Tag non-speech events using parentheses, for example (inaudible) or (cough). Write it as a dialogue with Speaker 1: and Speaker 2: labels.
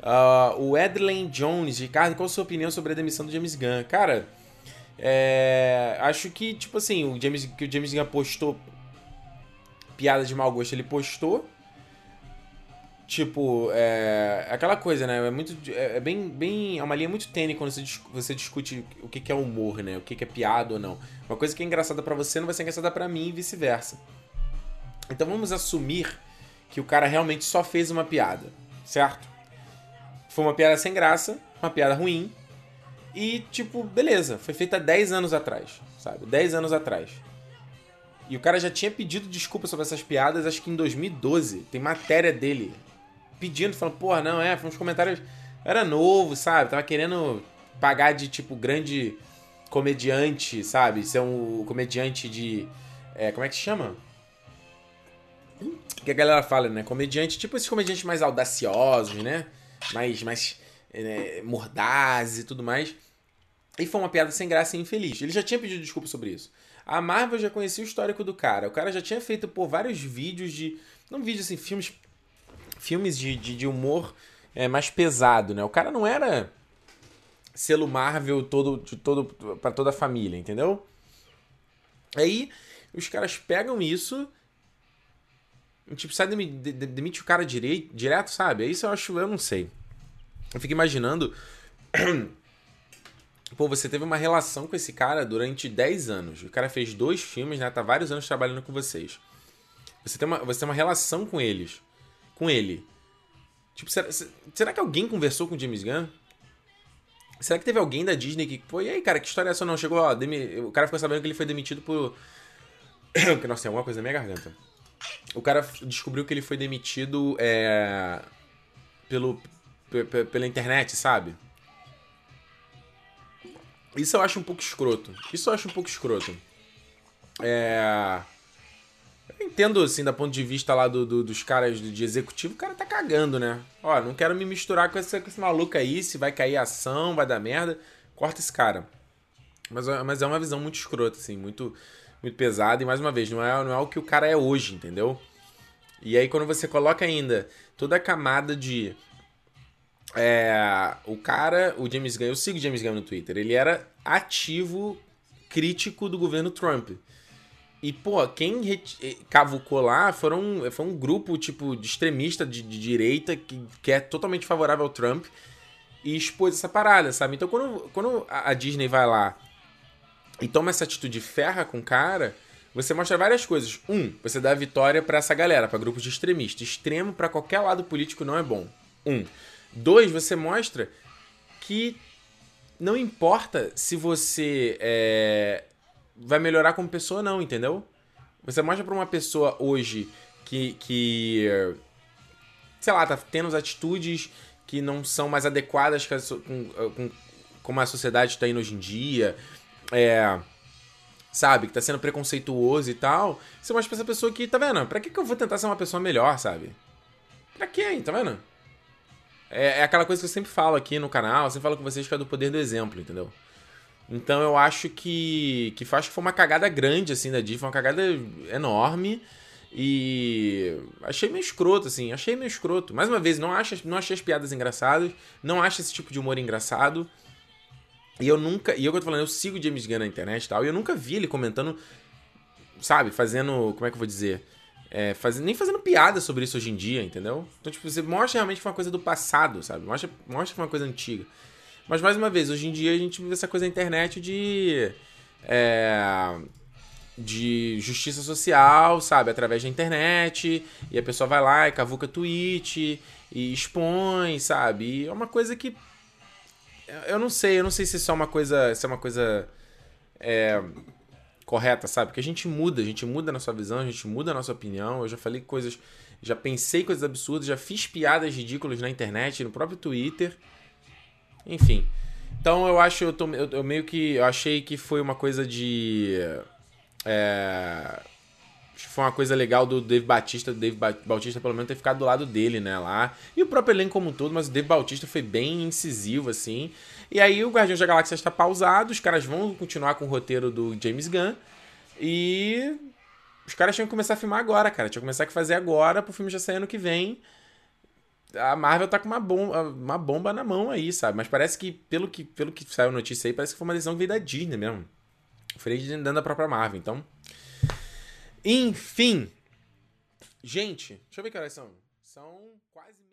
Speaker 1: Uh, o Edlen Jones, Ricardo, qual a sua opinião sobre a demissão do James Gunn? Cara, é, acho que, tipo assim, o James, que o James Gunn postou piada de mau gosto, ele postou. Tipo, é aquela coisa, né? É muito. É, é bem, bem. É uma linha muito tênue quando você, você discute o que, que é humor, né? O que, que é piada ou não. Uma coisa que é engraçada para você não vai ser engraçada para mim e vice-versa. Então vamos assumir que o cara realmente só fez uma piada, certo? Foi uma piada sem graça, uma piada ruim. E, tipo, beleza, foi feita 10 anos atrás, sabe? 10 anos atrás. E o cara já tinha pedido desculpa sobre essas piadas, acho que em 2012. Tem matéria dele pedindo, falando, porra, não, é, foi uns comentários. Era novo, sabe? Tava querendo pagar de, tipo, grande comediante, sabe? Ser um comediante de. É, como é que chama? Que a galera fala, né? Comediante, tipo esses comediantes mais audaciosos, né? Mais, mais é, mordazes e tudo mais. E foi uma piada sem graça e infeliz. Ele já tinha pedido desculpa sobre isso. A Marvel já conhecia o histórico do cara. O cara já tinha feito por vários vídeos de. Não vídeos assim, filmes. Filmes de, de, de humor é, mais pesado, né? O cara não era selo Marvel todo, de todo para toda a família, entendeu? Aí os caras pegam isso. Tipo, sai demite, demite o cara direito, direto, sabe? É isso eu acho, eu não sei. Eu fico imaginando. (clears throat) Pô, você teve uma relação com esse cara durante 10 anos. O cara fez dois filmes, né? Tá vários anos trabalhando com vocês. Você tem uma, você tem uma relação com eles. Com ele. Tipo, será, será que alguém conversou com o James Gunn? Será que teve alguém da Disney que. Pô, e aí, cara, que história é essa não? Chegou, ó, demi... o cara ficou sabendo que ele foi demitido por. (coughs) Nossa, tem alguma coisa na minha garganta. O cara descobriu que ele foi demitido é... pelo, pela internet, sabe? Isso eu acho um pouco escroto. Isso eu acho um pouco escroto. É. Eu entendo, assim, da ponto de vista lá do, do dos caras de executivo, o cara tá cagando, né? Ó, não quero me misturar com esse, com esse maluco aí, se vai cair ação, vai dar merda. Corta esse cara. Mas, mas é uma visão muito escrota, assim, muito, muito pesada. E mais uma vez, não é, não é o que o cara é hoje, entendeu? E aí, quando você coloca ainda toda a camada de é, o cara, o James Gunn, eu sigo o James Gunn no Twitter, ele era ativo crítico do governo Trump. E, pô, quem eh, cavucou lá foram, foi um grupo, tipo, de extremista de, de direita que, que é totalmente favorável ao Trump e expôs essa parada, sabe? Então, quando, quando a Disney vai lá e toma essa atitude ferra com o cara, você mostra várias coisas. Um, você dá vitória para essa galera, para grupos de extremistas. Extremo para qualquer lado político não é bom. Um. Dois, você mostra que não importa se você é, vai melhorar como pessoa ou não, entendeu? Você mostra pra uma pessoa hoje que, que sei lá, tá tendo as atitudes que não são mais adequadas com, com como a sociedade está indo hoje em dia, é, sabe, que tá sendo preconceituoso e tal, você mostra pra essa pessoa que, tá vendo? Pra que, que eu vou tentar ser uma pessoa melhor, sabe? Pra quê, tá vendo? É, é, aquela coisa que eu sempre falo aqui no canal, eu sempre falo com vocês que é do poder do exemplo, entendeu? Então eu acho que. que acho que foi uma cagada grande, assim, da Disney, foi uma cagada enorme. E achei meio escroto, assim, achei meio escroto. Mais uma vez, não, acho, não achei as piadas engraçadas, não acho esse tipo de humor engraçado. E eu nunca. E eu que eu tô falando, eu sigo James Gunn na internet e tal, e eu nunca vi ele comentando, sabe, fazendo. Como é que eu vou dizer? é, faz, nem fazendo piada sobre isso hoje em dia, entendeu? Então, tipo, você mostra realmente que foi uma coisa do passado, sabe? Mostra, mostra que foi uma coisa antiga. Mas, mais uma vez, hoje em dia a gente vive essa coisa na internet de. É, de justiça social, sabe? Através da internet. E a pessoa vai lá e cavuca tweet e expõe, sabe? E é uma coisa que. Eu não sei, eu não sei se isso é uma coisa. Se é uma coisa. É, correta, sabe? Porque a gente muda, a gente muda a nossa visão, a gente muda a nossa opinião. Eu já falei coisas, já pensei coisas absurdas, já fiz piadas ridículas na internet, no próprio Twitter. Enfim. Então eu acho, eu, tô, eu, eu meio que. Eu achei que foi uma coisa de. É, Acho que foi uma coisa legal do Dave Batista, do Dave Bautista pelo menos ter ficado do lado dele, né, lá. E o próprio elenco como um todo, mas o Dave Bautista foi bem incisivo, assim. E aí o Guardiões da Galáxia está pausado, os caras vão continuar com o roteiro do James Gunn. E os caras tinham que começar a filmar agora, cara. Tinha que começar a fazer agora pro filme já sair ano que vem. A Marvel tá com uma bomba, uma bomba na mão aí, sabe? Mas parece que, pelo que, pelo que saiu notícia aí, parece que foi uma decisão que veio da Disney mesmo. Foi dentro da própria Marvel, então... Enfim. Gente, deixa eu ver que horas são. São quase.